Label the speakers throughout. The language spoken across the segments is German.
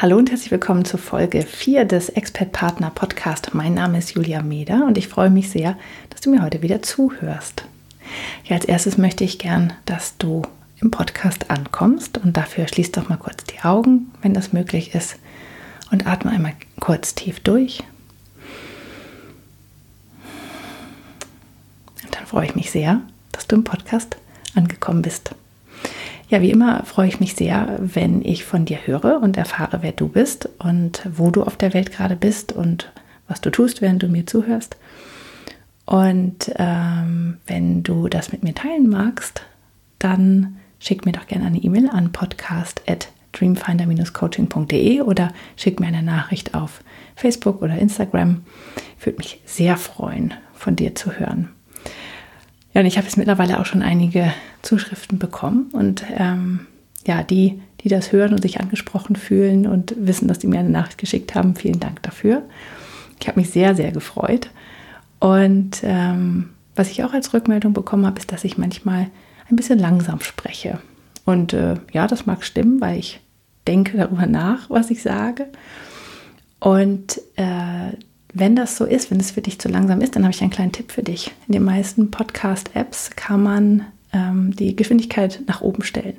Speaker 1: Hallo und herzlich willkommen zur Folge 4 des Expert Partner Podcast. Mein Name ist Julia Meder und ich freue mich sehr, dass du mir heute wieder zuhörst. Ja, als erstes möchte ich gern, dass du im Podcast ankommst und dafür schließ doch mal kurz die Augen, wenn das möglich ist, und atme einmal kurz tief durch. Und dann freue ich mich sehr, dass du im Podcast angekommen bist. Ja, wie immer freue ich mich sehr, wenn ich von dir höre und erfahre, wer du bist und wo du auf der Welt gerade bist und was du tust, während du mir zuhörst. Und ähm, wenn du das mit mir teilen magst, dann schick mir doch gerne eine E-Mail an podcast.dreamfinder-coaching.de oder schick mir eine Nachricht auf Facebook oder Instagram. Würde mich sehr freuen, von dir zu hören. Ja, und ich habe jetzt mittlerweile auch schon einige Zuschriften bekommen und ähm, ja, die, die das hören und sich angesprochen fühlen und wissen, dass die mir eine Nachricht geschickt haben, vielen Dank dafür. Ich habe mich sehr, sehr gefreut. Und ähm, was ich auch als Rückmeldung bekommen habe, ist, dass ich manchmal ein bisschen langsam spreche. Und äh, ja, das mag stimmen, weil ich denke darüber nach, was ich sage. Und äh, wenn das so ist, wenn es für dich zu langsam ist, dann habe ich einen kleinen Tipp für dich. In den meisten Podcast-Apps kann man ähm, die Geschwindigkeit nach oben stellen.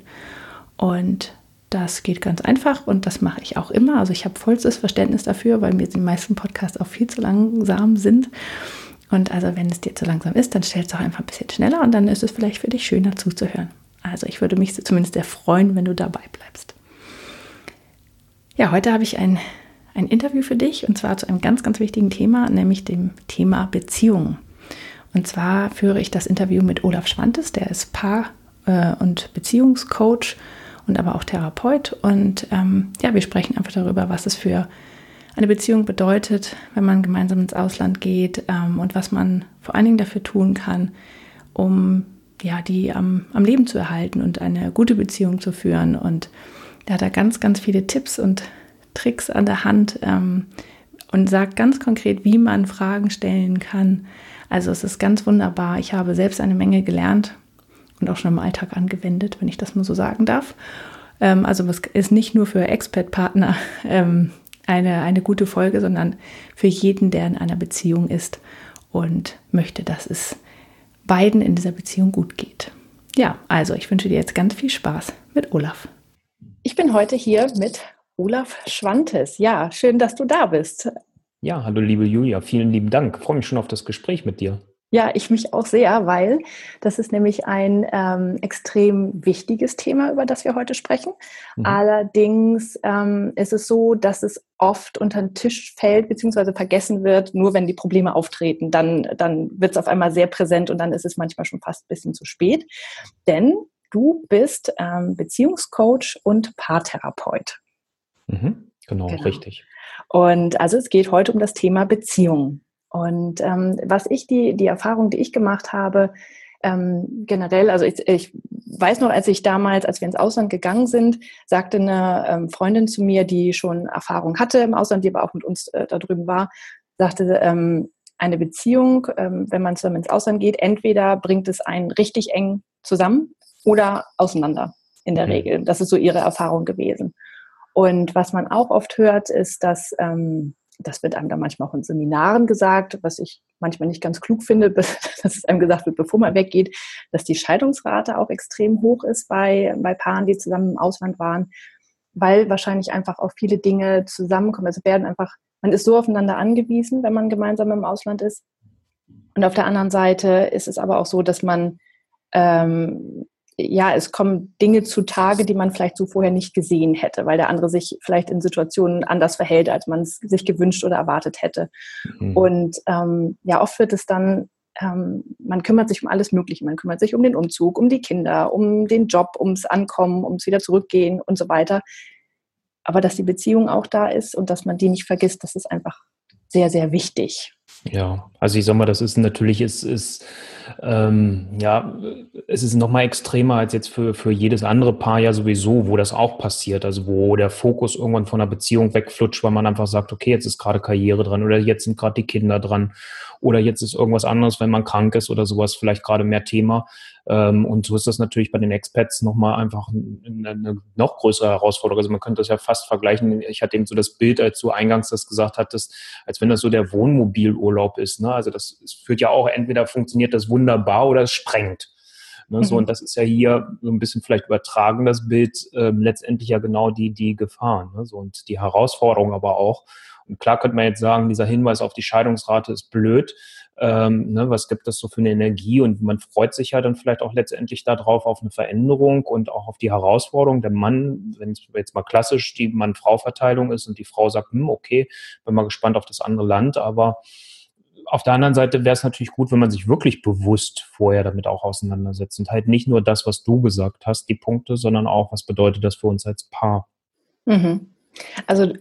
Speaker 1: Und das geht ganz einfach und das mache ich auch immer. Also ich habe vollstes Verständnis dafür, weil mir die meisten Podcasts auch viel zu langsam sind. Und also wenn es dir zu langsam ist, dann stell es doch einfach ein bisschen schneller und dann ist es vielleicht für dich schöner zuzuhören. Also ich würde mich zumindest sehr freuen, wenn du dabei bleibst. Ja, heute habe ich ein ein Interview für dich und zwar zu einem ganz, ganz wichtigen Thema, nämlich dem Thema Beziehungen. Und zwar führe ich das Interview mit Olaf Schwantes, der ist Paar- äh, und Beziehungscoach und aber auch Therapeut. Und ähm, ja, wir sprechen einfach darüber, was es für eine Beziehung bedeutet, wenn man gemeinsam ins Ausland geht ähm, und was man vor allen Dingen dafür tun kann, um ja, die am, am Leben zu erhalten und eine gute Beziehung zu führen. Und da hat er ganz, ganz viele Tipps und Tricks an der Hand ähm, und sagt ganz konkret, wie man Fragen stellen kann. Also es ist ganz wunderbar. Ich habe selbst eine Menge gelernt und auch schon im Alltag angewendet, wenn ich das mal so sagen darf. Ähm, also es ist nicht nur für Expert-Partner ähm, eine, eine gute Folge, sondern für jeden, der in einer Beziehung ist und möchte, dass es beiden in dieser Beziehung gut geht. Ja, also ich wünsche dir jetzt ganz viel Spaß mit Olaf. Ich bin heute hier mit Olaf Schwantes. Ja, schön, dass du da bist.
Speaker 2: Ja, hallo liebe Julia, vielen lieben Dank. Ich freue mich schon auf das Gespräch mit dir.
Speaker 1: Ja, ich mich auch sehr, weil das ist nämlich ein ähm, extrem wichtiges Thema, über das wir heute sprechen. Mhm. Allerdings ähm, ist es so, dass es oft unter den Tisch fällt bzw. vergessen wird, nur wenn die Probleme auftreten. Dann, dann wird es auf einmal sehr präsent und dann ist es manchmal schon fast ein bisschen zu spät. Denn du bist ähm, Beziehungscoach und Paartherapeut.
Speaker 2: Mhm, genau, genau, richtig.
Speaker 1: Und also es geht heute um das Thema Beziehung. Und ähm, was ich die, die Erfahrung, die ich gemacht habe, ähm, generell, also ich, ich weiß noch, als ich damals, als wir ins Ausland gegangen sind, sagte eine ähm, Freundin zu mir, die schon Erfahrung hatte im Ausland, die aber auch mit uns äh, da drüben war, sagte, ähm, eine Beziehung, ähm, wenn man zusammen ins Ausland geht, entweder bringt es einen richtig eng zusammen oder auseinander in der mhm. Regel. Das ist so ihre Erfahrung gewesen. Und was man auch oft hört, ist, dass, ähm, das wird einem dann manchmal auch in Seminaren gesagt, was ich manchmal nicht ganz klug finde, dass es einem gesagt wird, bevor man weggeht, dass die Scheidungsrate auch extrem hoch ist bei, bei Paaren, die zusammen im Ausland waren, weil wahrscheinlich einfach auch viele Dinge zusammenkommen. Also werden einfach, man ist so aufeinander angewiesen, wenn man gemeinsam im Ausland ist. Und auf der anderen Seite ist es aber auch so, dass man ähm, ja, es kommen Dinge zutage, die man vielleicht so vorher nicht gesehen hätte, weil der andere sich vielleicht in Situationen anders verhält, als man es sich gewünscht oder erwartet hätte. Mhm. Und ähm, ja, oft wird es dann ähm, man kümmert sich um alles Mögliche. Man kümmert sich um den Umzug, um die Kinder, um den Job, ums Ankommen, ums wieder zurückgehen und so weiter. Aber dass die Beziehung auch da ist und dass man die nicht vergisst, das ist einfach sehr, sehr wichtig.
Speaker 2: Ja, also ich sag mal, das ist natürlich, ist, ist ähm, ja, es ist nochmal extremer als jetzt für, für jedes andere Paar ja sowieso, wo das auch passiert. Also wo der Fokus irgendwann von einer Beziehung wegflutscht, weil man einfach sagt, okay, jetzt ist gerade Karriere dran oder jetzt sind gerade die Kinder dran oder jetzt ist irgendwas anderes, wenn man krank ist oder sowas, vielleicht gerade mehr Thema. Ähm, und so ist das natürlich bei den Expats nochmal einfach eine, eine noch größere Herausforderung. Also man könnte das ja fast vergleichen. Ich hatte eben so das Bild, als du eingangs das gesagt hattest, als wenn das so der Wohnmobilurlaub ist. Ne? Also das, das führt ja auch, entweder funktioniert das wunderbar oder es sprengt. Ne, so, mhm. und das ist ja hier so ein bisschen vielleicht übertragen, das Bild, ähm, letztendlich ja genau die, die Gefahren. Ne? So, und die Herausforderung aber auch. Und klar könnte man jetzt sagen, dieser Hinweis auf die Scheidungsrate ist blöd. Ähm, ne, was gibt das so für eine Energie? Und man freut sich ja dann vielleicht auch letztendlich darauf, auf eine Veränderung und auch auf die Herausforderung. Der Mann, wenn es jetzt mal klassisch die Mann-Frau-Verteilung ist und die Frau sagt, hm, okay, bin mal gespannt auf das andere Land, aber auf der anderen Seite wäre es natürlich gut, wenn man sich wirklich bewusst vorher damit auch auseinandersetzt und halt nicht nur das, was du gesagt hast, die Punkte, sondern auch, was bedeutet das für uns als Paar.
Speaker 1: Mhm. Also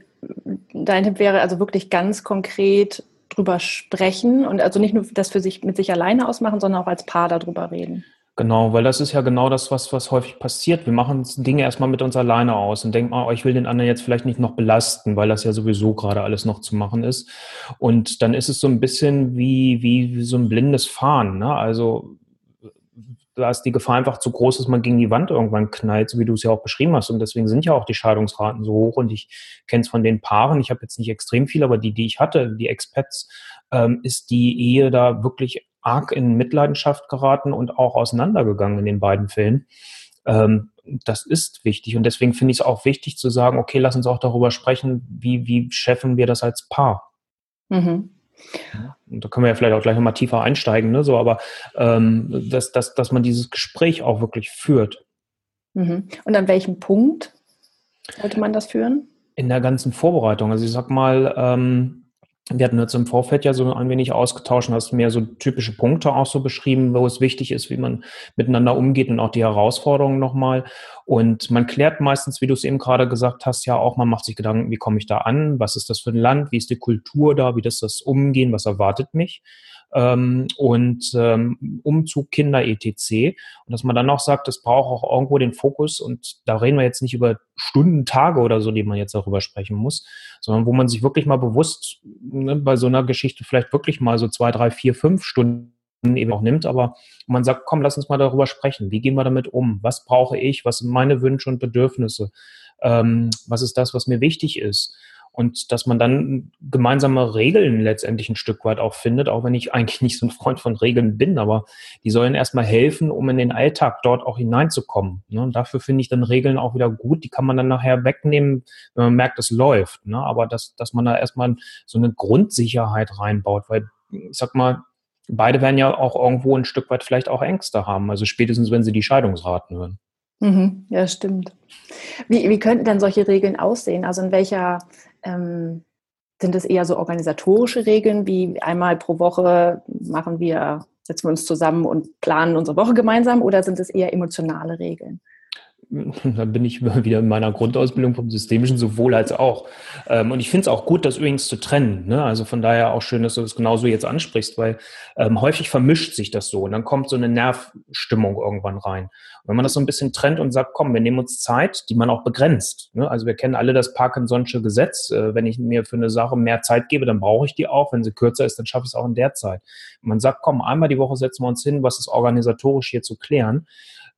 Speaker 1: dein Tipp wäre also wirklich ganz konkret drüber sprechen und also nicht nur das für sich mit sich alleine ausmachen, sondern auch als Paar darüber reden.
Speaker 2: Genau, weil das ist ja genau das, was, was häufig passiert. Wir machen Dinge erstmal mit uns alleine aus und denken, oh, ich will den anderen jetzt vielleicht nicht noch belasten, weil das ja sowieso gerade alles noch zu machen ist. Und dann ist es so ein bisschen wie, wie, wie so ein blindes Fahren. Ne? Also da ist die Gefahr einfach zu groß, dass man gegen die Wand irgendwann knallt, so wie du es ja auch beschrieben hast. Und deswegen sind ja auch die Scheidungsraten so hoch. Und ich kenne es von den Paaren, ich habe jetzt nicht extrem viel, aber die, die ich hatte, die Expats, ähm, ist die Ehe da wirklich arg in Mitleidenschaft geraten und auch auseinandergegangen in den beiden Fällen. Ähm, das ist wichtig. Und deswegen finde ich es auch wichtig zu sagen, okay, lass uns auch darüber sprechen, wie, wie schaffen wir das als Paar. Mhm. Und da können wir ja vielleicht auch gleich nochmal tiefer einsteigen, ne? so, aber ähm, dass, dass, dass man dieses Gespräch auch wirklich führt.
Speaker 1: Mhm. Und an welchem Punkt sollte man das führen?
Speaker 2: In der ganzen Vorbereitung. Also ich sag mal, ähm, wir hatten jetzt im Vorfeld ja so ein wenig ausgetauscht und hast mehr so typische Punkte auch so beschrieben, wo es wichtig ist, wie man miteinander umgeht und auch die Herausforderungen nochmal. Und man klärt meistens, wie du es eben gerade gesagt hast, ja auch, man macht sich Gedanken, wie komme ich da an, was ist das für ein Land, wie ist die Kultur da, wie ist das Umgehen, was erwartet mich ähm, und ähm, Umzug, Kinder, etc. Und dass man dann auch sagt, es braucht auch irgendwo den Fokus und da reden wir jetzt nicht über Stunden, Tage oder so, die man jetzt darüber sprechen muss, sondern wo man sich wirklich mal bewusst ne, bei so einer Geschichte vielleicht wirklich mal so zwei, drei, vier, fünf Stunden eben auch nimmt, aber man sagt, komm, lass uns mal darüber sprechen. Wie gehen wir damit um? Was brauche ich? Was sind meine Wünsche und Bedürfnisse? Ähm, was ist das, was mir wichtig ist? Und dass man dann gemeinsame Regeln letztendlich ein Stück weit auch findet, auch wenn ich eigentlich nicht so ein Freund von Regeln bin, aber die sollen erstmal helfen, um in den Alltag dort auch hineinzukommen. Ne? Und dafür finde ich dann Regeln auch wieder gut. Die kann man dann nachher wegnehmen, wenn man merkt, es läuft. Ne? Aber dass, dass man da erstmal so eine Grundsicherheit reinbaut, weil ich sag mal, beide werden ja auch irgendwo ein Stück weit vielleicht auch Ängste haben. Also spätestens, wenn sie die Scheidungsraten hören.
Speaker 1: Mhm, ja, stimmt. Wie, wie könnten denn solche Regeln aussehen? Also in welcher ähm, sind es eher so organisatorische Regeln, wie einmal pro Woche machen wir, setzen wir uns zusammen und planen unsere Woche gemeinsam oder sind es eher emotionale Regeln?
Speaker 2: dann bin ich wieder in meiner Grundausbildung vom Systemischen sowohl als auch. Ähm, und ich finde es auch gut, das übrigens zu trennen. Ne? Also von daher auch schön, dass du das genauso jetzt ansprichst, weil ähm, häufig vermischt sich das so und dann kommt so eine Nervstimmung irgendwann rein. Wenn man das so ein bisschen trennt und sagt, komm, wir nehmen uns Zeit, die man auch begrenzt. Ne? Also wir kennen alle das Parkinson'sche Gesetz. Äh, wenn ich mir für eine Sache mehr Zeit gebe, dann brauche ich die auch. Wenn sie kürzer ist, dann schaffe ich es auch in der Zeit. Und man sagt, komm, einmal die Woche setzen wir uns hin, was ist organisatorisch hier zu klären,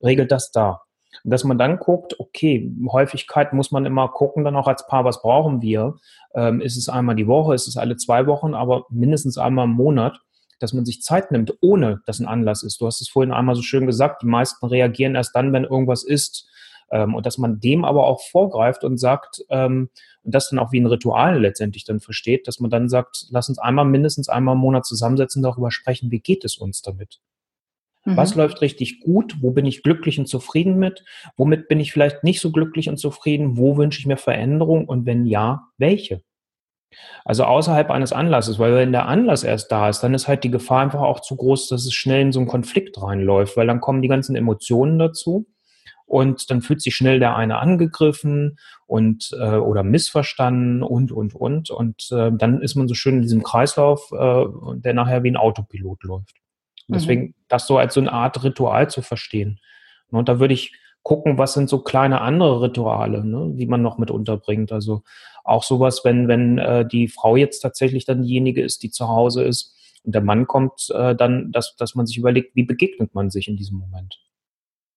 Speaker 2: regelt das da. Dass man dann guckt, okay, Häufigkeit muss man immer gucken, dann auch als Paar, was brauchen wir? Ähm, ist es einmal die Woche, ist es alle zwei Wochen, aber mindestens einmal im Monat, dass man sich Zeit nimmt, ohne dass ein Anlass ist. Du hast es vorhin einmal so schön gesagt, die meisten reagieren erst dann, wenn irgendwas ist. Ähm, und dass man dem aber auch vorgreift und sagt, ähm, und das dann auch wie ein Ritual letztendlich dann versteht, dass man dann sagt, lass uns einmal mindestens einmal im Monat zusammensetzen, darüber sprechen, wie geht es uns damit? Mhm. Was läuft richtig gut? Wo bin ich glücklich und zufrieden mit? Womit bin ich vielleicht nicht so glücklich und zufrieden? Wo wünsche ich mir Veränderung? Und wenn ja, welche? Also außerhalb eines Anlasses, weil wenn der Anlass erst da ist, dann ist halt die Gefahr einfach auch zu groß, dass es schnell in so einen Konflikt reinläuft, weil dann kommen die ganzen Emotionen dazu und dann fühlt sich schnell der eine angegriffen und äh, oder missverstanden und und und und äh, dann ist man so schön in diesem Kreislauf, äh, der nachher wie ein Autopilot läuft. Und deswegen mhm. das so als so eine Art Ritual zu verstehen. Und da würde ich gucken, was sind so kleine andere Rituale, ne, die man noch mit unterbringt. Also auch sowas, wenn, wenn äh, die Frau jetzt tatsächlich dann diejenige ist, die zu Hause ist und der Mann kommt, äh, dann, dass, dass man sich überlegt, wie begegnet man sich in diesem Moment.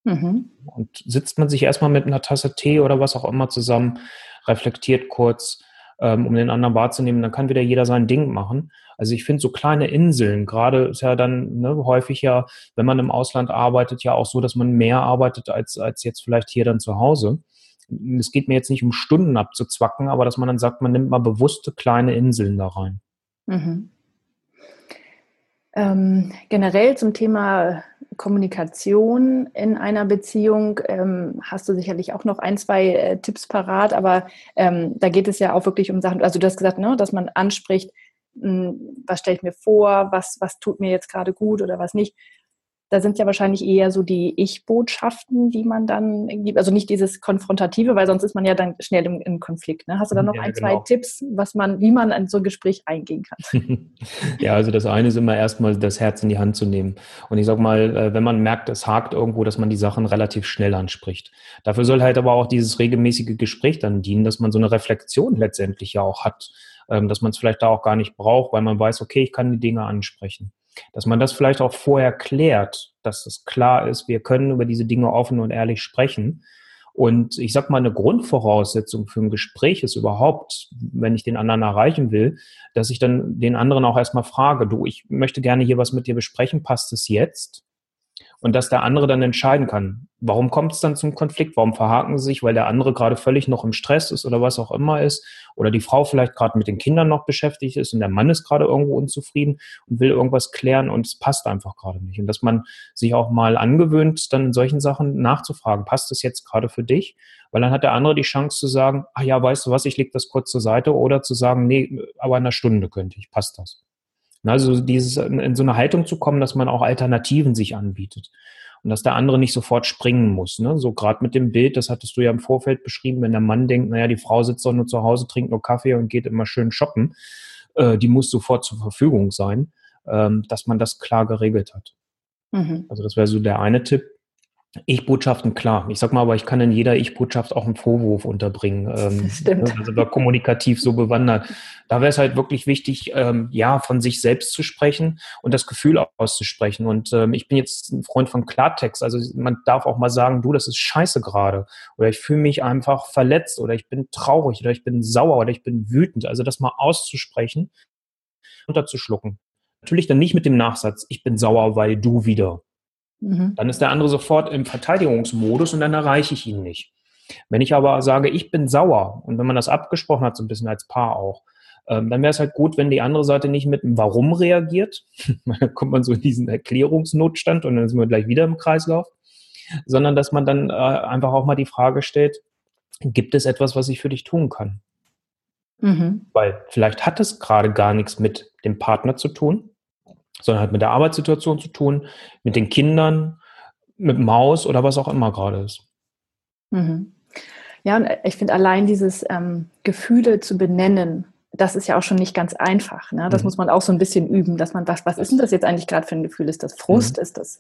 Speaker 2: Mhm. Und sitzt man sich erstmal mit einer Tasse Tee oder was auch immer zusammen, reflektiert kurz, ähm, um den anderen wahrzunehmen, dann kann wieder jeder sein Ding machen. Also ich finde so kleine Inseln, gerade ist ja dann ne, häufig ja, wenn man im Ausland arbeitet, ja auch so, dass man mehr arbeitet als, als jetzt vielleicht hier dann zu Hause. Es geht mir jetzt nicht um Stunden abzuzwacken, aber dass man dann sagt, man nimmt mal bewusste kleine Inseln da rein. Mhm.
Speaker 1: Ähm, generell zum Thema Kommunikation in einer Beziehung ähm, hast du sicherlich auch noch ein, zwei äh, Tipps parat, aber ähm, da geht es ja auch wirklich um Sachen, also du hast gesagt, ne, dass man anspricht, mh, hm, was stelle ich mir vor, was, was tut mir jetzt gerade gut oder was nicht da sind ja wahrscheinlich eher so die Ich-Botschaften, die man dann gibt. Also nicht dieses Konfrontative, weil sonst ist man ja dann schnell im, im Konflikt. Ne? Hast du da noch ja, ein, genau. zwei Tipps, was man, wie man an so ein Gespräch eingehen kann?
Speaker 2: ja, also das eine ist immer erstmal das Herz in die Hand zu nehmen. Und ich sag mal, äh, wenn man merkt, es hakt irgendwo, dass man die Sachen relativ schnell anspricht. Dafür soll halt aber auch dieses regelmäßige Gespräch dann dienen, dass man so eine Reflexion letztendlich ja auch hat, ähm, dass man es vielleicht da auch gar nicht braucht, weil man weiß, okay, ich kann die Dinge ansprechen dass man das vielleicht auch vorher klärt, dass es klar ist, wir können über diese Dinge offen und ehrlich sprechen. Und ich sag mal, eine Grundvoraussetzung für ein Gespräch ist überhaupt, wenn ich den anderen erreichen will, dass ich dann den anderen auch erstmal frage, du, ich möchte gerne hier was mit dir besprechen, passt es jetzt? Und dass der andere dann entscheiden kann. Warum kommt es dann zum Konflikt? Warum verhaken sie sich? Weil der andere gerade völlig noch im Stress ist oder was auch immer ist. Oder die Frau vielleicht gerade mit den Kindern noch beschäftigt ist und der Mann ist gerade irgendwo unzufrieden und will irgendwas klären und es passt einfach gerade nicht. Und dass man sich auch mal angewöhnt, dann in solchen Sachen nachzufragen, passt es jetzt gerade für dich? Weil dann hat der andere die Chance zu sagen, ach ja, weißt du was, ich leg das kurz zur Seite oder zu sagen, nee, aber in einer Stunde könnte ich, passt das. Also dieses, in so eine Haltung zu kommen, dass man auch Alternativen sich anbietet und dass der andere nicht sofort springen muss. Ne? So gerade mit dem Bild, das hattest du ja im Vorfeld beschrieben, wenn der Mann denkt, naja, die Frau sitzt doch nur zu Hause, trinkt nur Kaffee und geht immer schön shoppen, äh, die muss sofort zur Verfügung sein, ähm, dass man das klar geregelt hat. Mhm. Also das wäre so der eine Tipp. Ich-Botschaften, klar. Ich sag mal, aber ich kann in jeder Ich-Botschaft auch einen Vorwurf unterbringen. Ähm, Stimmt. Also da kommunikativ so bewandert. Da wäre es halt wirklich wichtig, ähm, ja, von sich selbst zu sprechen und das Gefühl auszusprechen. Und ähm, ich bin jetzt ein Freund von Klartext. Also man darf auch mal sagen, du, das ist scheiße gerade. Oder ich fühle mich einfach verletzt oder ich bin traurig oder ich bin sauer oder ich bin wütend. Also das mal auszusprechen, unterzuschlucken. Natürlich dann nicht mit dem Nachsatz, ich bin sauer, weil du wieder. Mhm. Dann ist der andere sofort im Verteidigungsmodus und dann erreiche ich ihn nicht. Wenn ich aber sage, ich bin sauer und wenn man das abgesprochen hat, so ein bisschen als Paar auch, ähm, dann wäre es halt gut, wenn die andere Seite nicht mit einem Warum reagiert. dann kommt man so in diesen Erklärungsnotstand und dann sind wir gleich wieder im Kreislauf. Sondern dass man dann äh, einfach auch mal die Frage stellt, gibt es etwas, was ich für dich tun kann? Mhm. Weil vielleicht hat es gerade gar nichts mit dem Partner zu tun, sondern hat mit der Arbeitssituation zu tun, mit den Kindern, mit dem Haus oder was auch immer gerade ist.
Speaker 1: Mhm. Ja, und ich finde allein dieses ähm, Gefühle zu benennen, das ist ja auch schon nicht ganz einfach. Ne? Das mhm. muss man auch so ein bisschen üben, dass man, was, was ist denn das jetzt eigentlich gerade für ein Gefühl? Ist das Frust? Mhm. Ist das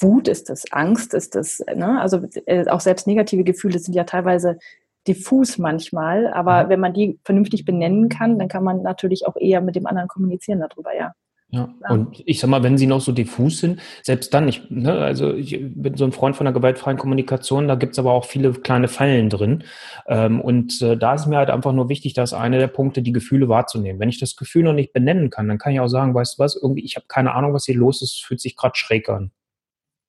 Speaker 1: Wut? Ist das Angst? Ist das, ne? also äh, auch selbst negative Gefühle sind ja teilweise diffus manchmal, aber mhm. wenn man die vernünftig benennen kann, dann kann man natürlich auch eher mit dem anderen kommunizieren darüber, ja.
Speaker 2: Ja. Und ich sag mal, wenn sie noch so diffus sind, selbst dann, ich, ne, also ich bin so ein Freund von der gewaltfreien Kommunikation, da gibt's aber auch viele kleine Fallen drin. Ähm, und äh, da ist mir halt einfach nur wichtig, dass einer der Punkte, die Gefühle wahrzunehmen. Wenn ich das Gefühl noch nicht benennen kann, dann kann ich auch sagen, weißt du was, irgendwie, ich habe keine Ahnung, was hier los ist, fühlt sich gerade schräg an.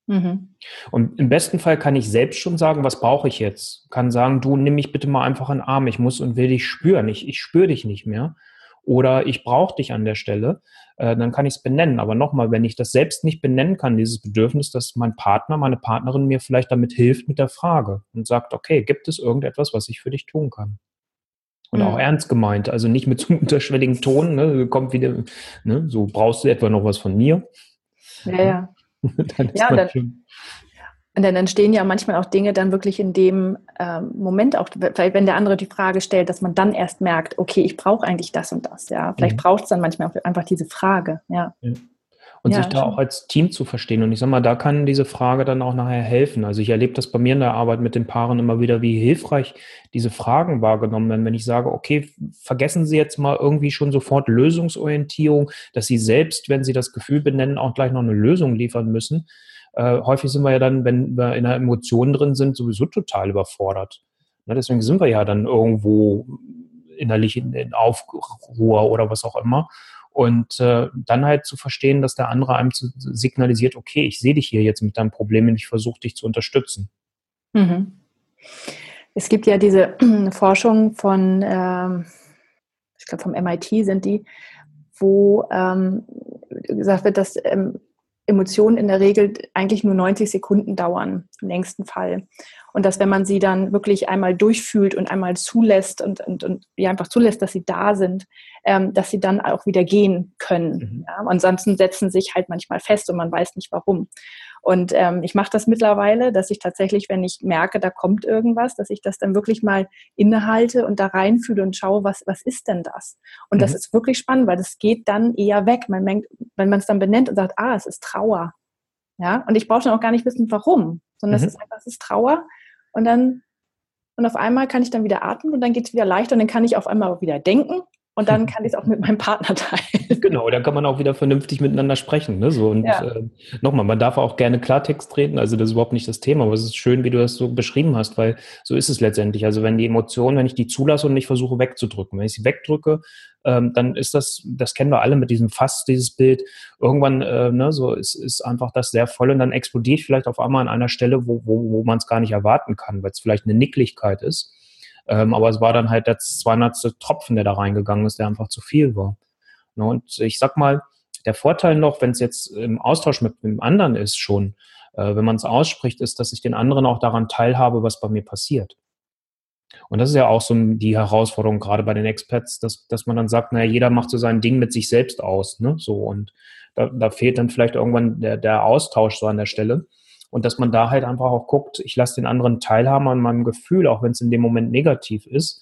Speaker 2: Mhm. Und im besten Fall kann ich selbst schon sagen, was brauche ich jetzt? Kann sagen, du nimm mich bitte mal einfach in den Arm, ich muss und will dich spüren, ich, ich spüre dich nicht mehr oder ich brauche dich an der Stelle, äh, dann kann ich es benennen. Aber nochmal, wenn ich das selbst nicht benennen kann, dieses Bedürfnis, dass mein Partner, meine Partnerin mir vielleicht damit hilft mit der Frage und sagt, okay, gibt es irgendetwas, was ich für dich tun kann? Und mhm. auch ernst gemeint, also nicht mit so einem unterschwelligen Ton, ne, kommt wieder, ne, so brauchst du etwa noch was von mir.
Speaker 1: Ja, ja. dann ja, dann, und dann entstehen ja manchmal auch Dinge dann wirklich in dem ähm, Moment auch, vielleicht wenn der andere die Frage stellt, dass man dann erst merkt, okay, ich brauche eigentlich das und das, ja. Vielleicht mhm. braucht es dann manchmal auch einfach diese Frage, ja. ja.
Speaker 2: Und ja, sich da schon. auch als Team zu verstehen. Und ich sag mal, da kann diese Frage dann auch nachher helfen. Also ich erlebe das bei mir in der Arbeit mit den Paaren immer wieder, wie hilfreich diese Fragen wahrgenommen werden. Wenn ich sage, okay, vergessen Sie jetzt mal irgendwie schon sofort Lösungsorientierung, dass Sie selbst, wenn Sie das Gefühl benennen, auch gleich noch eine Lösung liefern müssen äh, häufig sind wir ja dann, wenn wir in einer Emotion drin sind, sowieso total überfordert. Ne, deswegen sind wir ja dann irgendwo innerlich in, in Aufruhr oder was auch immer. Und äh, dann halt zu verstehen, dass der andere einem zu, signalisiert, okay, ich sehe dich hier jetzt mit deinem Problem und ich versuche dich zu unterstützen. Mhm.
Speaker 1: Es gibt ja diese Forschung von, ähm, ich glaube vom MIT sind die, wo ähm, gesagt wird, dass ähm, Emotionen in der Regel eigentlich nur 90 Sekunden dauern, im längsten Fall. Und dass wenn man sie dann wirklich einmal durchfühlt und einmal zulässt und, und, und ja, einfach zulässt, dass sie da sind, ähm, dass sie dann auch wieder gehen können. Mhm. Ja? Ansonsten setzen sich halt manchmal fest und man weiß nicht warum. Und ähm, ich mache das mittlerweile, dass ich tatsächlich, wenn ich merke, da kommt irgendwas, dass ich das dann wirklich mal innehalte und da reinfühle und schaue, was, was ist denn das? Und mhm. das ist wirklich spannend, weil das geht dann eher weg. Man merkt, wenn man es dann benennt und sagt, ah, es ist Trauer. Ja, und ich brauche dann auch gar nicht wissen, warum, sondern mhm. es ist einfach, es ist Trauer. Und dann, und auf einmal kann ich dann wieder atmen und dann geht es wieder leichter und dann kann ich auf einmal auch wieder denken und dann kann ich es auch mit meinem Partner teilen.
Speaker 2: Genau, dann kann man auch wieder vernünftig miteinander sprechen. Ne? So, und ja. äh, nochmal, man darf auch gerne Klartext reden, also das ist überhaupt nicht das Thema, aber es ist schön, wie du das so beschrieben hast, weil so ist es letztendlich. Also wenn die Emotionen, wenn ich die zulasse und nicht versuche wegzudrücken, wenn ich sie wegdrücke, ähm, dann ist das, das kennen wir alle mit diesem Fass, dieses Bild, irgendwann, äh, ne, so ist, ist einfach das sehr voll und dann explodiert vielleicht auf einmal an einer Stelle, wo, wo, wo man es gar nicht erwarten kann, weil es vielleicht eine Nicklichkeit ist. Ähm, aber es war dann halt der 200. Tropfen, der da reingegangen ist, der einfach zu viel war. Ne, und ich sag mal, der Vorteil noch, wenn es jetzt im Austausch mit dem anderen ist schon, äh, wenn man es ausspricht, ist, dass ich den anderen auch daran teilhabe, was bei mir passiert. Und das ist ja auch so die Herausforderung gerade bei den Experts, dass, dass man dann sagt, naja, jeder macht so sein Ding mit sich selbst aus. Ne? So, und da, da fehlt dann vielleicht irgendwann der, der Austausch so an der Stelle. Und dass man da halt einfach auch guckt, ich lasse den anderen teilhaben an meinem Gefühl, auch wenn es in dem Moment negativ ist,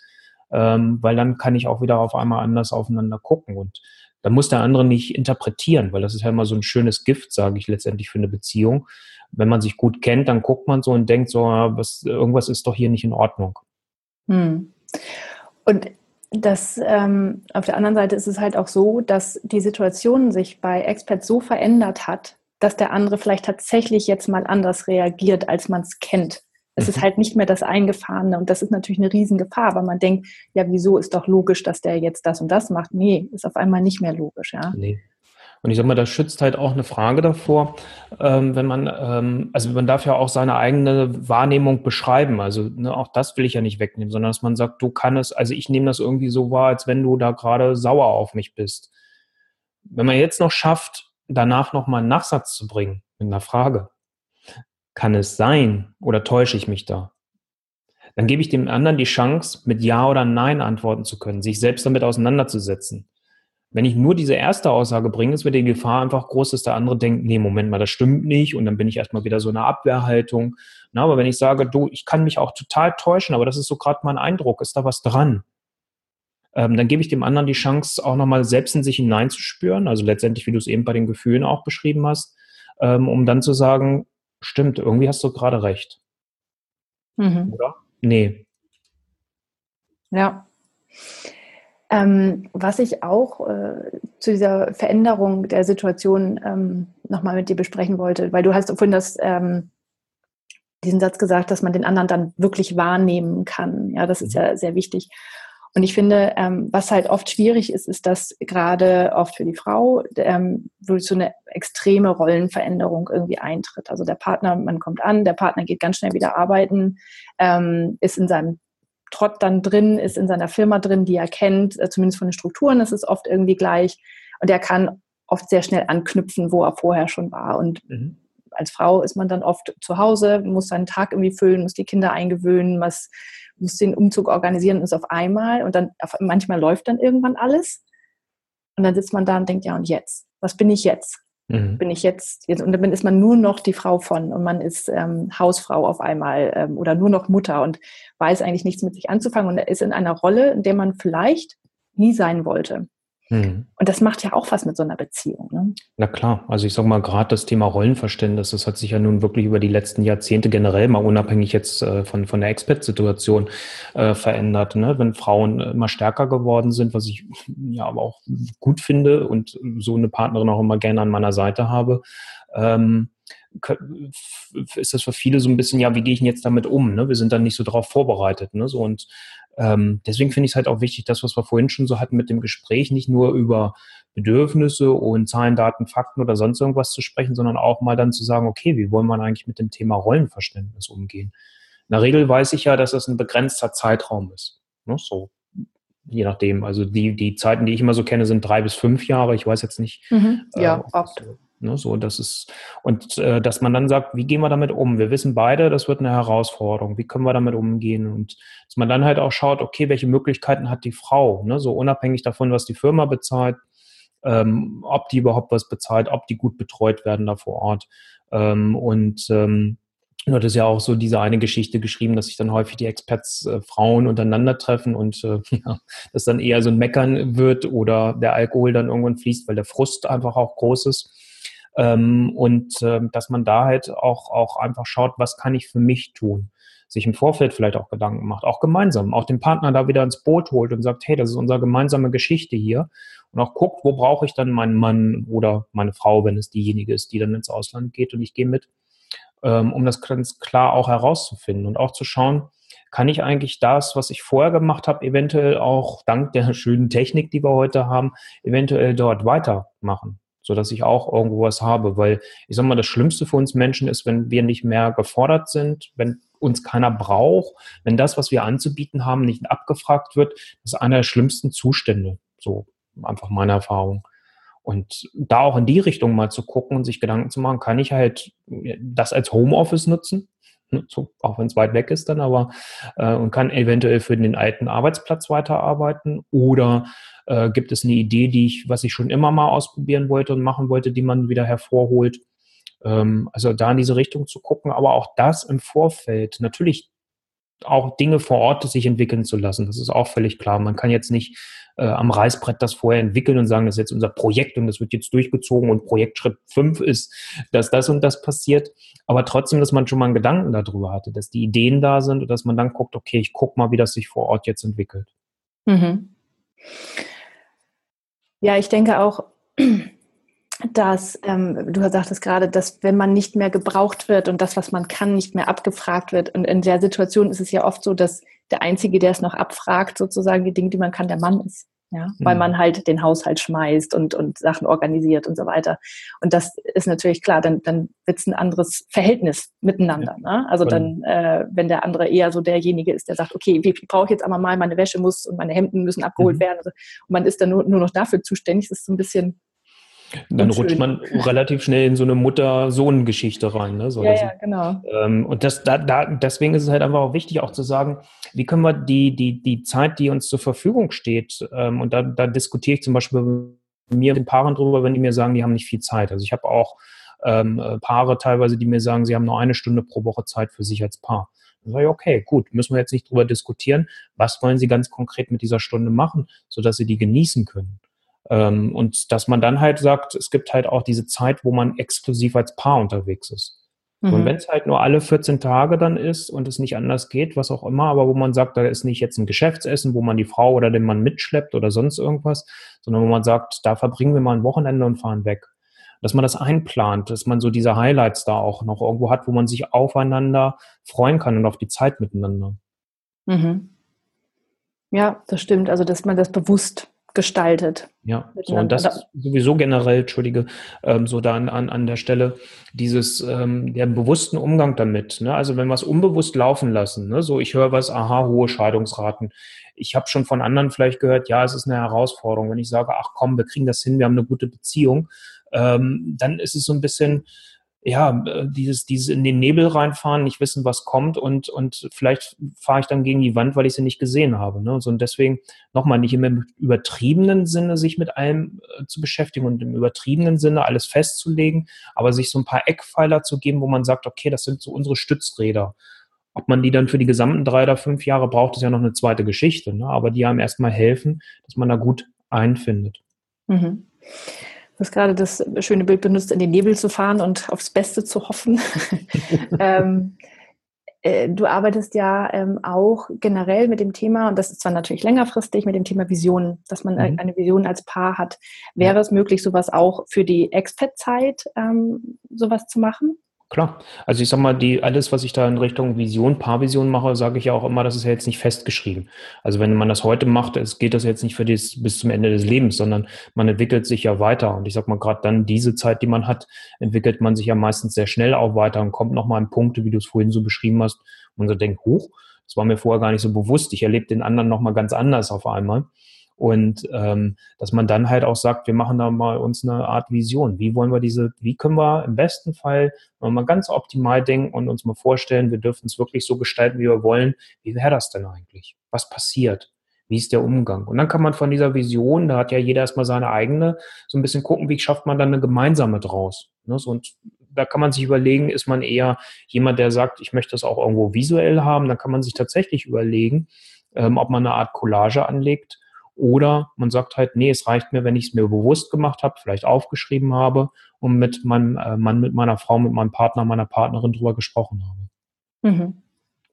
Speaker 2: ähm, weil dann kann ich auch wieder auf einmal anders aufeinander gucken. Und dann muss der andere nicht interpretieren, weil das ist ja immer so ein schönes Gift, sage ich letztendlich für eine Beziehung. Wenn man sich gut kennt, dann guckt man so und denkt so, ah, was, irgendwas ist doch hier nicht in Ordnung.
Speaker 1: Hm. Und das, ähm, auf der anderen Seite ist es halt auch so, dass die Situation sich bei Experts so verändert hat, dass der andere vielleicht tatsächlich jetzt mal anders reagiert, als man es kennt. Es mhm. ist halt nicht mehr das Eingefahrene und das ist natürlich eine Riesengefahr, weil man denkt, ja, wieso ist doch logisch, dass der jetzt das und das macht? Nee, ist auf einmal nicht mehr logisch, ja. Nee.
Speaker 2: Und ich sag mal, das schützt halt auch eine Frage davor, ähm, wenn man, ähm, also man darf ja auch seine eigene Wahrnehmung beschreiben. Also ne, auch das will ich ja nicht wegnehmen, sondern dass man sagt, du kannst, also ich nehme das irgendwie so wahr, als wenn du da gerade sauer auf mich bist. Wenn man jetzt noch schafft, danach nochmal einen Nachsatz zu bringen mit einer Frage. Kann es sein oder täusche ich mich da? Dann gebe ich dem anderen die Chance, mit Ja oder Nein antworten zu können, sich selbst damit auseinanderzusetzen. Wenn ich nur diese erste Aussage bringe, ist wird die Gefahr einfach groß, dass der andere denkt, nee, Moment mal, das stimmt nicht und dann bin ich erstmal wieder so eine Abwehrhaltung. Na, aber wenn ich sage, du, ich kann mich auch total täuschen, aber das ist so gerade mein Eindruck, ist da was dran? Ähm, dann gebe ich dem anderen die Chance, auch nochmal selbst in sich hineinzuspüren, also letztendlich, wie du es eben bei den Gefühlen auch beschrieben hast, ähm, um dann zu sagen, stimmt, irgendwie hast du gerade recht. Mhm. Oder? Nee.
Speaker 1: Ja. Ähm, was ich auch äh, zu dieser Veränderung der Situation ähm, nochmal mit dir besprechen wollte, weil du hast vorhin das, ähm, diesen Satz gesagt, dass man den anderen dann wirklich wahrnehmen kann. Ja, das ist mhm. ja sehr wichtig. Und ich finde, ähm, was halt oft schwierig ist, ist, dass gerade oft für die Frau ähm, so eine extreme Rollenveränderung irgendwie eintritt. Also der Partner, man kommt an, der Partner geht ganz schnell wieder arbeiten, ähm, ist in seinem Trott dann drin, ist in seiner Firma drin, die er kennt, äh, zumindest von den Strukturen ist es oft irgendwie gleich. Und er kann oft sehr schnell anknüpfen, wo er vorher schon war. Und mhm als Frau ist man dann oft zu Hause, muss seinen Tag irgendwie füllen, muss die Kinder eingewöhnen, muss, muss den Umzug organisieren und ist auf einmal und dann auf, manchmal läuft dann irgendwann alles und dann sitzt man da und denkt, ja und jetzt? Was bin ich jetzt? Mhm. Bin ich jetzt, jetzt, und dann ist man nur noch die Frau von und man ist ähm, Hausfrau auf einmal ähm, oder nur noch Mutter und weiß eigentlich nichts mit sich anzufangen und ist in einer Rolle, in der man vielleicht nie sein wollte. Mhm. Und das macht ja auch was mit so einer Beziehung. Ne?
Speaker 2: Na klar, also ich sage mal, gerade das Thema Rollenverständnis, das hat sich ja nun wirklich über die letzten Jahrzehnte generell mal unabhängig jetzt äh, von, von der Expert-Situation äh, verändert. Ne? Wenn Frauen immer stärker geworden sind, was ich ja aber auch gut finde und so eine Partnerin auch immer gerne an meiner Seite habe, ähm, ist das für viele so ein bisschen, ja, wie gehe ich denn jetzt damit um? Ne? Wir sind dann nicht so darauf vorbereitet. Ne? So, und ähm, deswegen finde ich es halt auch wichtig, das, was wir vorhin schon so hatten mit dem Gespräch, nicht nur über Bedürfnisse und Zahlen, Daten, Fakten oder sonst irgendwas zu sprechen, sondern auch mal dann zu sagen, okay, wie wollen wir eigentlich mit dem Thema Rollenverständnis umgehen? In der Regel weiß ich ja, dass das ein begrenzter Zeitraum ist. Ne? So, je nachdem. Also die, die Zeiten, die ich immer so kenne, sind drei bis fünf Jahre. Ich weiß jetzt nicht.
Speaker 1: Mhm, ja, äh, oft.
Speaker 2: Ne, so, das ist, und äh, dass man dann sagt, wie gehen wir damit um? Wir wissen beide, das wird eine Herausforderung. Wie können wir damit umgehen? Und dass man dann halt auch schaut, okay, welche Möglichkeiten hat die Frau? Ne, so unabhängig davon, was die Firma bezahlt, ähm, ob die überhaupt was bezahlt, ob die gut betreut werden da vor Ort. Ähm, und ähm, Du hattest ja auch so diese eine Geschichte geschrieben, dass sich dann häufig die Experts äh, Frauen untereinander treffen und äh, ja, das dann eher so ein Meckern wird oder der Alkohol dann irgendwann fließt, weil der Frust einfach auch groß ist. Ähm, und äh, dass man da halt auch, auch einfach schaut, was kann ich für mich tun? Sich im Vorfeld vielleicht auch Gedanken macht, auch gemeinsam, auch den Partner da wieder ins Boot holt und sagt, hey, das ist unsere gemeinsame Geschichte hier. Und auch guckt, wo brauche ich dann meinen Mann oder meine Frau, wenn es diejenige ist, die dann ins Ausland geht und ich gehe mit, ähm, um das ganz klar auch herauszufinden und auch zu schauen, kann ich eigentlich das, was ich vorher gemacht habe, eventuell auch dank der schönen Technik, die wir heute haben, eventuell dort weitermachen so dass ich auch irgendwo was habe. Weil ich sag mal, das Schlimmste für uns Menschen ist, wenn wir nicht mehr gefordert sind, wenn uns keiner braucht, wenn das, was wir anzubieten haben, nicht abgefragt wird, das ist einer der schlimmsten Zustände. So einfach meine Erfahrung. Und da auch in die Richtung mal zu gucken und sich Gedanken zu machen, kann ich halt das als Homeoffice nutzen? Ne, so, auch wenn es weit weg ist dann, aber äh, und kann eventuell für den alten Arbeitsplatz weiterarbeiten oder äh, gibt es eine Idee, die ich, was ich schon immer mal ausprobieren wollte und machen wollte, die man wieder hervorholt. Ähm, also da in diese Richtung zu gucken, aber auch das im Vorfeld. Natürlich auch Dinge vor Ort sich entwickeln zu lassen. Das ist auch völlig klar. Man kann jetzt nicht äh, am Reißbrett das vorher entwickeln und sagen, das ist jetzt unser Projekt und das wird jetzt durchgezogen und Projektschritt 5 ist, dass das und das passiert. Aber trotzdem, dass man schon mal einen Gedanken darüber hatte, dass die Ideen da sind und dass man dann guckt, okay, ich gucke mal, wie das sich vor Ort jetzt entwickelt. Mhm.
Speaker 1: Ja, ich denke auch, dass ähm, du sagtest gerade, dass wenn man nicht mehr gebraucht wird und das, was man kann, nicht mehr abgefragt wird. Und in der Situation ist es ja oft so, dass der Einzige, der es noch abfragt, sozusagen die Dinge, die man kann, der Mann ist. Ja, mhm. weil man halt den Haushalt schmeißt und, und Sachen organisiert und so weiter. Und das ist natürlich klar, dann, dann wird es ein anderes Verhältnis miteinander. Ne? Also dann, äh, wenn der andere eher so derjenige ist, der sagt, okay, ich brauche jetzt aber mal, meine Wäsche muss und meine Hemden müssen abgeholt mhm. werden. Und man ist dann nur, nur noch dafür zuständig, das ist so ein bisschen
Speaker 2: dann rutscht man relativ schnell in so eine Mutter-Sohn-Geschichte rein. Ne? So,
Speaker 1: ja, ja, genau.
Speaker 2: Ähm, und das, da, da, deswegen ist es halt einfach auch wichtig, auch zu sagen, wie können wir die, die, die Zeit, die uns zur Verfügung steht, ähm, und da, da diskutiere ich zum Beispiel mit mir den Paaren drüber, wenn die mir sagen, die haben nicht viel Zeit. Also ich habe auch ähm, Paare teilweise, die mir sagen, sie haben nur eine Stunde pro Woche Zeit für sich als Paar. Dann sage ich, okay, gut, müssen wir jetzt nicht drüber diskutieren. Was wollen Sie ganz konkret mit dieser Stunde machen, sodass Sie die genießen können? Ähm, und dass man dann halt sagt, es gibt halt auch diese Zeit, wo man exklusiv als Paar unterwegs ist. Mhm. Und wenn es halt nur alle 14 Tage dann ist und es nicht anders geht, was auch immer, aber wo man sagt, da ist nicht jetzt ein Geschäftsessen, wo man die Frau oder den Mann mitschleppt oder sonst irgendwas, sondern wo man sagt, da verbringen wir mal ein Wochenende und fahren weg. Dass man das einplant, dass man so diese Highlights da auch noch irgendwo hat, wo man sich aufeinander freuen kann und auf die Zeit miteinander.
Speaker 1: Mhm. Ja, das stimmt. Also, dass man das bewusst gestaltet.
Speaker 2: Ja, so, und das sowieso generell, entschuldige, ähm, so da an, an der Stelle, dieses, ähm, der bewussten Umgang damit. Ne? Also wenn wir es unbewusst laufen lassen, ne? so ich höre was, aha, hohe Scheidungsraten. Ich habe schon von anderen vielleicht gehört, ja, es ist eine Herausforderung. Wenn ich sage, ach komm, wir kriegen das hin, wir haben eine gute Beziehung, ähm, dann ist es so ein bisschen, ja, äh, dieses, dieses in den Nebel reinfahren, nicht wissen, was kommt und, und vielleicht fahre ich dann gegen die Wand, weil ich sie nicht gesehen habe. Ne? So, und deswegen nochmal nicht im übertriebenen Sinne sich mit allem äh, zu beschäftigen und im übertriebenen Sinne alles festzulegen, aber sich so ein paar Eckpfeiler zu geben, wo man sagt, okay, das sind so unsere Stützräder. Ob man die dann für die gesamten drei oder fünf Jahre braucht, ist ja noch eine zweite Geschichte. Ne? Aber die einem erstmal helfen, dass man da gut einfindet.
Speaker 1: Mhm. Du hast gerade das schöne Bild benutzt, in den Nebel zu fahren und aufs Beste zu hoffen. ähm, äh, du arbeitest ja ähm, auch generell mit dem Thema, und das ist zwar natürlich längerfristig, mit dem Thema Visionen, dass man mhm. eine Vision als Paar hat. Wäre ja. es möglich, sowas auch für die Expat-Zeit ähm, sowas zu machen?
Speaker 2: Klar. Also ich sag mal, die, alles, was ich da in Richtung Vision, Paarvision mache, sage ich ja auch immer, das ist ja jetzt nicht festgeschrieben. Also wenn man das heute macht, es geht das jetzt nicht für das bis zum Ende des Lebens, sondern man entwickelt sich ja weiter. Und ich sag mal, gerade dann diese Zeit, die man hat, entwickelt man sich ja meistens sehr schnell auch weiter und kommt nochmal an Punkte, wie du es vorhin so beschrieben hast, man so denkt, hoch, das war mir vorher gar nicht so bewusst. Ich erlebe den anderen nochmal ganz anders auf einmal. Und ähm, dass man dann halt auch sagt, wir machen da mal uns eine Art Vision. Wie wollen wir diese, wie können wir im besten Fall mal ganz optimal denken und uns mal vorstellen, wir dürfen es wirklich so gestalten, wie wir wollen. Wie wäre das denn eigentlich? Was passiert? Wie ist der Umgang? Und dann kann man von dieser Vision, da hat ja jeder erstmal seine eigene, so ein bisschen gucken, wie schafft man dann eine gemeinsame draus. Ne? So, und da kann man sich überlegen, ist man eher jemand, der sagt, ich möchte das auch irgendwo visuell haben, dann kann man sich tatsächlich überlegen, ähm, ob man eine Art Collage anlegt oder man sagt halt, nee, es reicht mir, wenn ich es mir bewusst gemacht habe, vielleicht aufgeschrieben habe und mit meinem äh, Mann, mit meiner Frau, mit meinem Partner, meiner Partnerin drüber gesprochen habe. Mhm.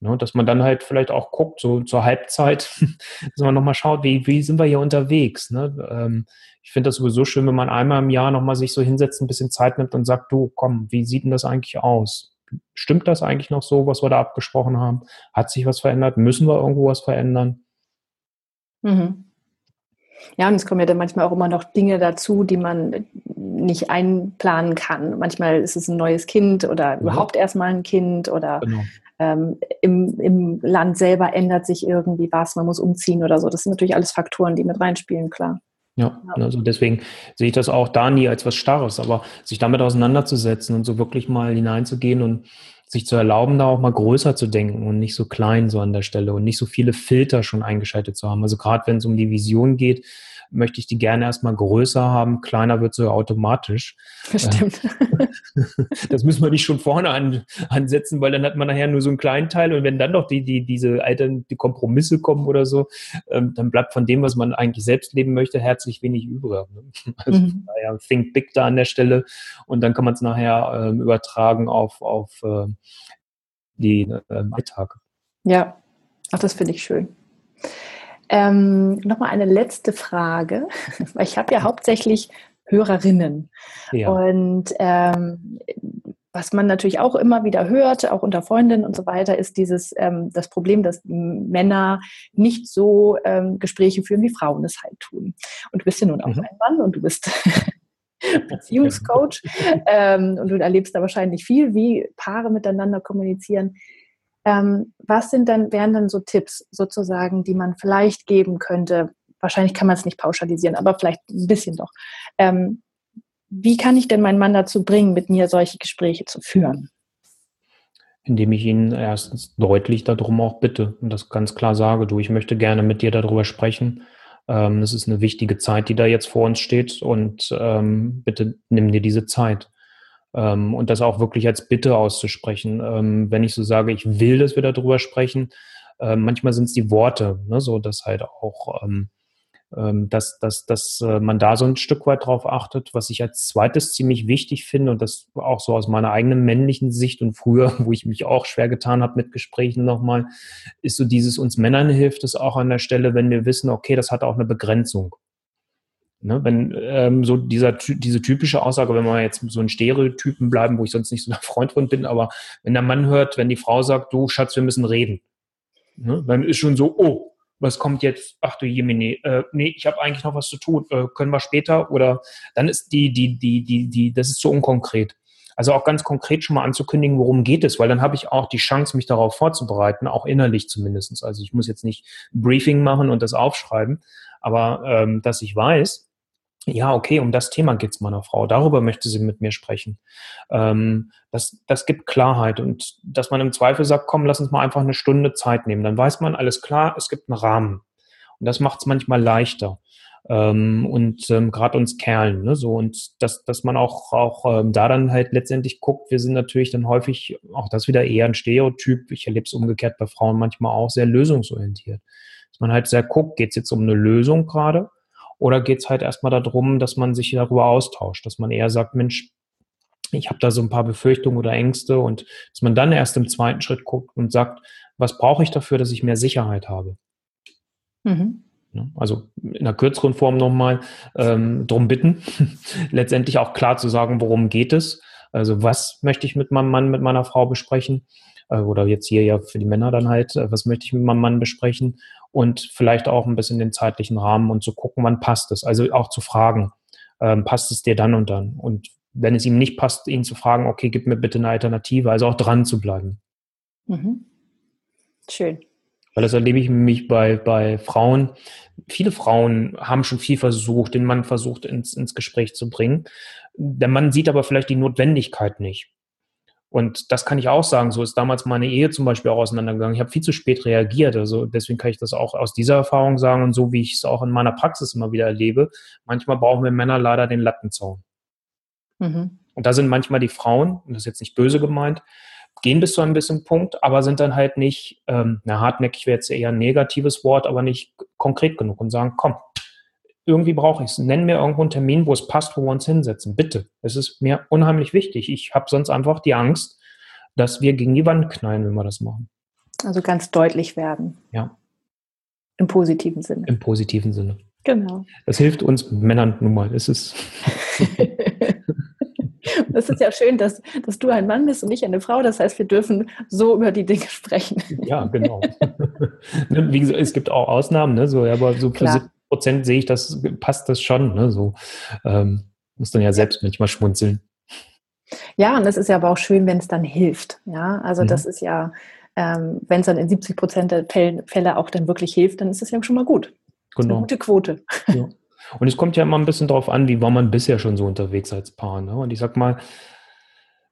Speaker 2: Ne, dass man dann halt vielleicht auch guckt, so zur Halbzeit, dass man nochmal schaut, wie, wie sind wir hier unterwegs. Ne? Ähm, ich finde das sowieso schön, wenn man einmal im Jahr nochmal sich so hinsetzt, ein bisschen Zeit nimmt und sagt, du, komm, wie sieht denn das eigentlich aus? Stimmt das eigentlich noch so, was wir da abgesprochen haben? Hat sich was verändert? Müssen wir irgendwo was verändern?
Speaker 1: Mhm. Ja, und es kommen ja dann manchmal auch immer noch Dinge dazu, die man nicht einplanen kann. Manchmal ist es ein neues Kind oder mhm. überhaupt erstmal ein Kind oder genau. ähm, im, im Land selber ändert sich irgendwie was, man muss umziehen oder so. Das sind natürlich alles Faktoren, die mit reinspielen, klar.
Speaker 2: Ja, also deswegen sehe ich das auch da nie als was Starres, aber sich damit auseinanderzusetzen und so wirklich mal hineinzugehen und sich zu erlauben, da auch mal größer zu denken und nicht so klein so an der Stelle und nicht so viele Filter schon eingeschaltet zu haben. Also gerade wenn es um die Vision geht, möchte ich die gerne erstmal größer haben. Kleiner wird so automatisch.
Speaker 1: Stimmt.
Speaker 2: Das müssen wir nicht schon vorne an, ansetzen, weil dann hat man nachher nur so einen kleinen Teil und wenn dann doch die, die, diese alten die Kompromisse kommen oder so, ähm, dann bleibt von dem, was man eigentlich selbst leben möchte, herzlich wenig übrig. Ne? Also mhm. naja, think big da an der Stelle und dann kann man es nachher ähm, übertragen auf, auf äh, die äh, Alltag.
Speaker 1: Ja, ach, das finde ich schön. Ähm, Nochmal eine letzte Frage, weil ich habe ja hauptsächlich Hörerinnen. Ja. Und ähm, was man natürlich auch immer wieder hört, auch unter Freundinnen und so weiter, ist dieses ähm, das Problem, dass Männer nicht so ähm, Gespräche führen, wie Frauen es halt tun. Und du bist ja nun auch mhm. ein Mann und du bist Beziehungscoach ähm, und du erlebst da wahrscheinlich viel, wie Paare miteinander kommunizieren. Ähm, was sind dann, wären dann so Tipps sozusagen, die man vielleicht geben könnte? Wahrscheinlich kann man es nicht pauschalisieren, aber vielleicht ein bisschen doch. Ähm, wie kann ich denn meinen Mann dazu bringen, mit mir solche Gespräche zu führen?
Speaker 2: Indem ich ihn erstens deutlich darum auch bitte und das ganz klar sage, du, ich möchte gerne mit dir darüber sprechen. Ähm, das ist eine wichtige Zeit, die da jetzt vor uns steht und ähm, bitte nimm dir diese Zeit. Ähm, und das auch wirklich als Bitte auszusprechen. Ähm, wenn ich so sage, ich will, dass wir darüber sprechen, äh, manchmal sind es die Worte, ne, so dass halt auch, ähm, ähm, dass, dass, dass äh, man da so ein Stück weit drauf achtet. Was ich als zweites ziemlich wichtig finde und das auch so aus meiner eigenen männlichen Sicht und früher, wo ich mich auch schwer getan habe mit Gesprächen nochmal, ist so dieses uns Männern hilft es auch an der Stelle, wenn wir wissen, okay, das hat auch eine Begrenzung. Ne, wenn ähm, so dieser diese typische Aussage, wenn wir jetzt so ein Stereotypen bleiben, wo ich sonst nicht so ein Freund von bin, aber wenn der Mann hört, wenn die Frau sagt, du Schatz, wir müssen reden, ne, dann ist schon so, oh, was kommt jetzt? Ach du Jemine, äh, nee, ich habe eigentlich noch was zu tun, äh, können wir später oder dann ist die die die die die das ist so unkonkret. Also auch ganz konkret schon mal anzukündigen, worum geht es, weil dann habe ich auch die Chance, mich darauf vorzubereiten, auch innerlich zumindestens. Also ich muss jetzt nicht Briefing machen und das aufschreiben, aber ähm, dass ich weiß, ja, okay, um das Thema geht es meiner Frau. Darüber möchte sie mit mir sprechen. Ähm, das, das gibt Klarheit und dass man im Zweifel sagt, komm, lass uns mal einfach eine Stunde Zeit nehmen. Dann weiß man, alles klar, es gibt einen Rahmen. Und das macht es manchmal leichter. Ähm, und ähm, gerade uns Kerlen, ne, so und dass, dass man auch, auch ähm, da dann halt letztendlich guckt, wir sind natürlich dann häufig, auch das wieder eher ein Stereotyp, ich erlebe es umgekehrt bei Frauen manchmal auch sehr lösungsorientiert. Dass man halt sehr guckt, geht es jetzt um eine Lösung gerade oder geht es halt erstmal darum, dass man sich darüber austauscht, dass man eher sagt, Mensch, ich habe da so ein paar Befürchtungen oder Ängste und dass man dann erst im zweiten Schritt guckt und sagt, was brauche ich dafür, dass ich mehr Sicherheit habe? Mhm. Also in einer kürzeren Form nochmal ähm, darum bitten, letztendlich auch klar zu sagen, worum geht es. Also was möchte ich mit meinem Mann, mit meiner Frau besprechen? Äh, oder jetzt hier ja für die Männer dann halt, äh, was möchte ich mit meinem Mann besprechen? Und vielleicht auch ein bisschen den zeitlichen Rahmen und zu gucken, wann passt es. Also auch zu fragen, ähm, passt es dir dann und dann? Und wenn es ihm nicht passt, ihn zu fragen, okay, gib mir bitte eine Alternative, also auch dran zu bleiben.
Speaker 1: Mhm. Schön.
Speaker 2: Weil das erlebe ich mich bei, bei Frauen. Viele Frauen haben schon viel versucht, den Mann versucht ins, ins Gespräch zu bringen. Der Mann sieht aber vielleicht die Notwendigkeit nicht. Und das kann ich auch sagen. So ist damals meine Ehe zum Beispiel auch auseinandergegangen. Ich habe viel zu spät reagiert. Also deswegen kann ich das auch aus dieser Erfahrung sagen und so wie ich es auch in meiner Praxis immer wieder erlebe. Manchmal brauchen wir Männer leider den Lattenzaun. Mhm. Und da sind manchmal die Frauen, und das ist jetzt nicht böse gemeint, gehen bis zu einem bisschen Punkt, aber sind dann halt nicht, ähm, na, hartnäckig wäre jetzt eher ein negatives Wort, aber nicht konkret genug und sagen, komm, irgendwie brauche ich es. Nenn mir irgendwo einen Termin, wo es passt, wo wir uns hinsetzen. Bitte. Es ist mir unheimlich wichtig. Ich habe sonst einfach die Angst, dass wir gegen die Wand knallen, wenn wir das machen.
Speaker 1: Also ganz deutlich werden.
Speaker 2: Ja.
Speaker 1: Im positiven Sinne.
Speaker 2: Im positiven Sinne.
Speaker 1: Genau.
Speaker 2: Das hilft uns Männern nun mal. Es ist.
Speaker 1: Es ist ja schön, dass, dass du ein Mann bist und ich eine Frau. Das heißt, wir dürfen so über die Dinge sprechen.
Speaker 2: Ja, genau. Wie gesagt, es gibt auch Ausnahmen, ne? so, aber so Klar. Prozent sehe ich das, passt das schon. Ne? So ähm, muss dann ja selbst manchmal schmunzeln.
Speaker 1: Ja, und es ist ja aber auch schön, wenn es dann hilft. Ja, also mhm. das ist ja, ähm, wenn es dann in 70 Prozent der Fälle, Fälle, auch dann wirklich hilft, dann ist es ja schon mal gut. Genau. eine gute Quote.
Speaker 2: Ja. Und es kommt ja immer ein bisschen darauf an, wie war man bisher schon so unterwegs als Paar. Ne? Und ich sag mal,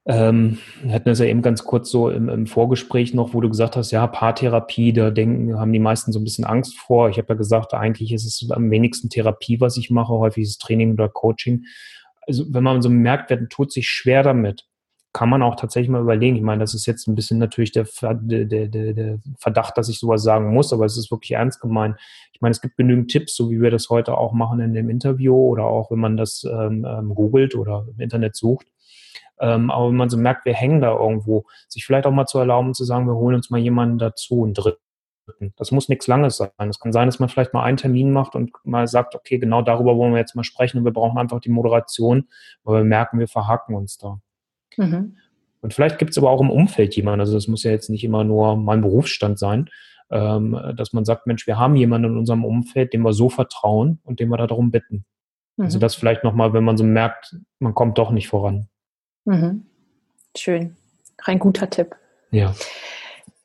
Speaker 2: ähm, wir hatten das ja eben ganz kurz so im, im, Vorgespräch noch, wo du gesagt hast, ja, Paartherapie, da denken, haben die meisten so ein bisschen Angst vor. Ich habe ja gesagt, eigentlich ist es am wenigsten Therapie, was ich mache, häufig ist es Training oder Coaching. Also wenn man so merkt, wer tut sich schwer damit, kann man auch tatsächlich mal überlegen. Ich meine, das ist jetzt ein bisschen natürlich der, der, der, der Verdacht, dass ich sowas sagen muss, aber es ist wirklich ernst gemeint. Ich meine, es gibt genügend Tipps, so wie wir das heute auch machen in dem Interview oder auch wenn man das ähm, ähm googelt oder im Internet sucht ähm, aber wenn man so merkt, wir hängen da irgendwo, sich vielleicht auch mal zu erlauben, zu sagen, wir holen uns mal jemanden dazu, einen Dritten. Das muss nichts Langes sein. Es kann sein, dass man vielleicht mal einen Termin macht und mal sagt, okay, genau darüber wollen wir jetzt mal sprechen und wir brauchen einfach die Moderation, weil wir merken, wir verhaken uns da. Mhm. Und vielleicht gibt es aber auch im Umfeld jemanden, also das muss ja jetzt nicht immer nur mein Berufsstand sein, ähm, dass man sagt, Mensch, wir haben jemanden in unserem Umfeld, dem wir so vertrauen und dem wir darum bitten. Also mhm. Also das vielleicht nochmal, wenn man so merkt, man kommt doch nicht voran.
Speaker 1: Mhm. Schön. Ein guter Tipp.
Speaker 2: Ja.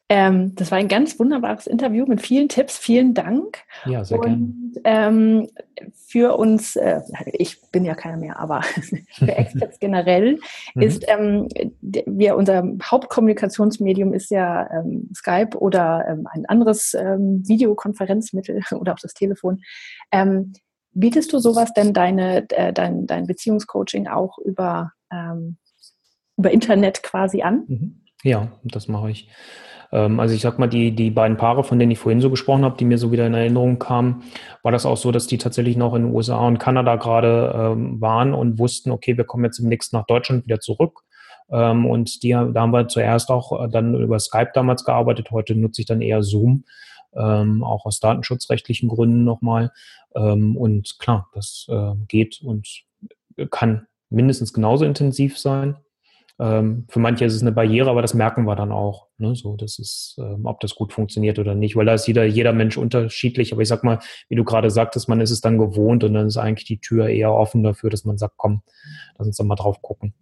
Speaker 1: Ähm, das war ein ganz wunderbares Interview mit vielen Tipps. Vielen Dank.
Speaker 2: Ja, sehr gerne.
Speaker 1: Ähm, für uns, äh, ich bin ja keiner mehr, aber für Experts generell mhm. ist ähm, wir unser Hauptkommunikationsmedium ist ja ähm, Skype oder ähm, ein anderes ähm, Videokonferenzmittel oder auch das Telefon. Bietest du sowas denn deine, äh, dein, dein Beziehungscoaching auch über über Internet quasi an? Mhm.
Speaker 2: Ja, das mache ich. Ähm, also ich sag mal, die, die beiden Paare, von denen ich vorhin so gesprochen habe, die mir so wieder in Erinnerung kamen, war das auch so, dass die tatsächlich noch in den USA und Kanada gerade ähm, waren und wussten, okay, wir kommen jetzt im nächsten nach Deutschland wieder zurück. Ähm, und die, da haben wir zuerst auch äh, dann über Skype damals gearbeitet. Heute nutze ich dann eher Zoom, auch aus datenschutzrechtlichen Gründen nochmal. Und klar, das äh, geht und kann mindestens genauso intensiv sein. Ähm, für manche ist es eine Barriere, aber das merken wir dann auch. Ne? So, das ist, ähm, ob das gut funktioniert oder nicht, weil da ist jeder, jeder Mensch unterschiedlich. Aber ich sag mal, wie du gerade sagtest, man ist es dann gewohnt und dann ist eigentlich die Tür eher offen dafür, dass man sagt, komm, lass uns dann mal drauf gucken.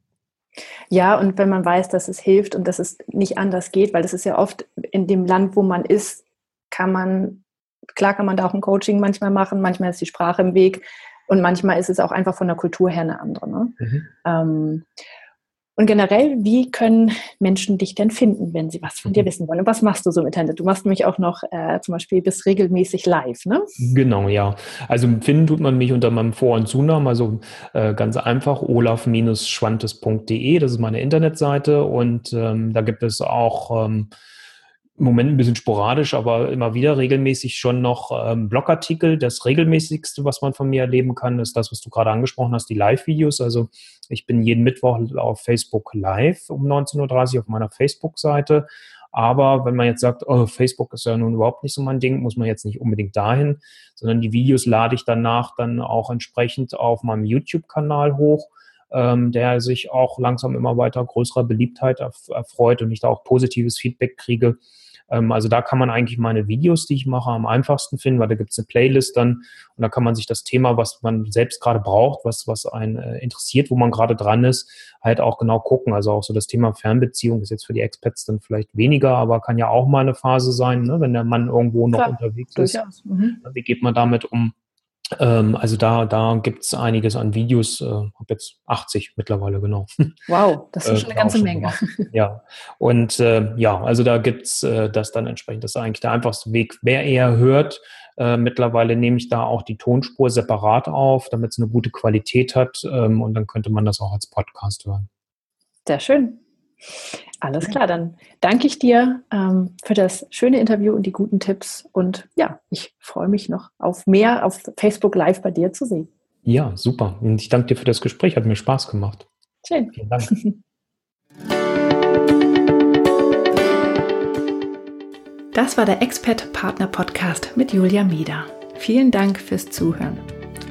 Speaker 1: Ja, und wenn man weiß, dass es hilft und dass es nicht anders geht, weil das ist ja oft in dem Land, wo man ist, kann man, klar kann man da auch ein Coaching manchmal machen, manchmal ist die Sprache im Weg, Und manchmal ist es auch einfach von der Kultur her eine andere. Ne? Mhm. Ähm, und generell, wie können Menschen dich denn finden, wenn sie was von dir mhm. wissen wollen? Und was machst du so im Internet? Du machst nämlich auch noch äh, zum Beispiel bis regelmäßig live, ne?
Speaker 2: Genau, ja. Also finden tut man mich unter meinem Vor- und Zunamen, also äh, ganz einfach olaf-schwantes.de, das ist meine Internetseite und ähm, da gibt es auch ähm, im Moment ein bisschen sporadisch, aber immer wieder regelmäßig schon noch ähm, Blogartikel. Das regelmäßigste, was man von mir erleben kann, ist das, was du gerade angesprochen hast, die Live-Videos. Also ich bin jeden Mittwoch auf Facebook live um 19.30 Uhr auf meiner Facebook-Seite. Aber wenn man jetzt sagt, oh, Facebook ist ja nun überhaupt nicht so mein Ding, muss man jetzt nicht unbedingt dahin, sondern die Videos lade ich danach dann auch entsprechend auf meinem YouTube-Kanal hoch ähm, der sich auch langsam immer weiter größerer Beliebtheit erfreut und ich da auch positives Feedback kriege, ähm, also da kann man eigentlich meine Videos, die ich mache, am einfachsten finden, weil da gibt es eine Playlist dann und da kann man sich das Thema, was man selbst gerade braucht, was, was einen äh, interessiert, wo man gerade dran ist, halt auch genau gucken. Also auch so das Thema Fernbeziehung ist jetzt für die Expats dann vielleicht weniger, aber kann ja auch mal eine Phase sein, ne, wenn der Mann irgendwo noch Klar, unterwegs ist. Mhm. Wie geht man damit um? Ähm, also da, da gibt es einiges an Videos, äh, habe jetzt 80 mittlerweile, genau.
Speaker 1: Wow, das ist äh, schon eine ganze Menge.
Speaker 2: Gemacht. Ja, und äh, ja, also da gibt es äh, das dann entsprechend. Das ist eigentlich der einfachste Weg. Wer eher hört, äh, mittlerweile nehme ich da auch die Tonspur separat auf, damit es eine gute Qualität hat ähm, und dann könnte man das auch als Podcast hören.
Speaker 1: Sehr schön. Alles klar, dann danke ich dir ähm, für das schöne Interview und die guten Tipps. Und ja, ich freue mich noch auf mehr auf Facebook Live bei dir zu sehen.
Speaker 2: Ja, super. Und ich danke dir für das Gespräch. Hat mir Spaß gemacht.
Speaker 1: Schön. Vielen Dank. Das war der Expert Partner Podcast mit Julia Mieder. Vielen Dank fürs Zuhören.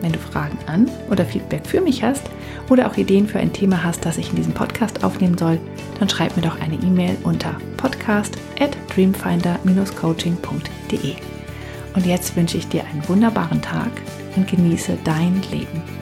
Speaker 1: Wenn du Fragen an oder Feedback für mich hast oder auch Ideen für ein Thema hast, das ich in diesem Podcast aufnehmen soll, dann schreib mir doch eine E-Mail unter podcast at dreamfinder-coaching.de. Und jetzt wünsche ich dir einen wunderbaren Tag und genieße dein Leben.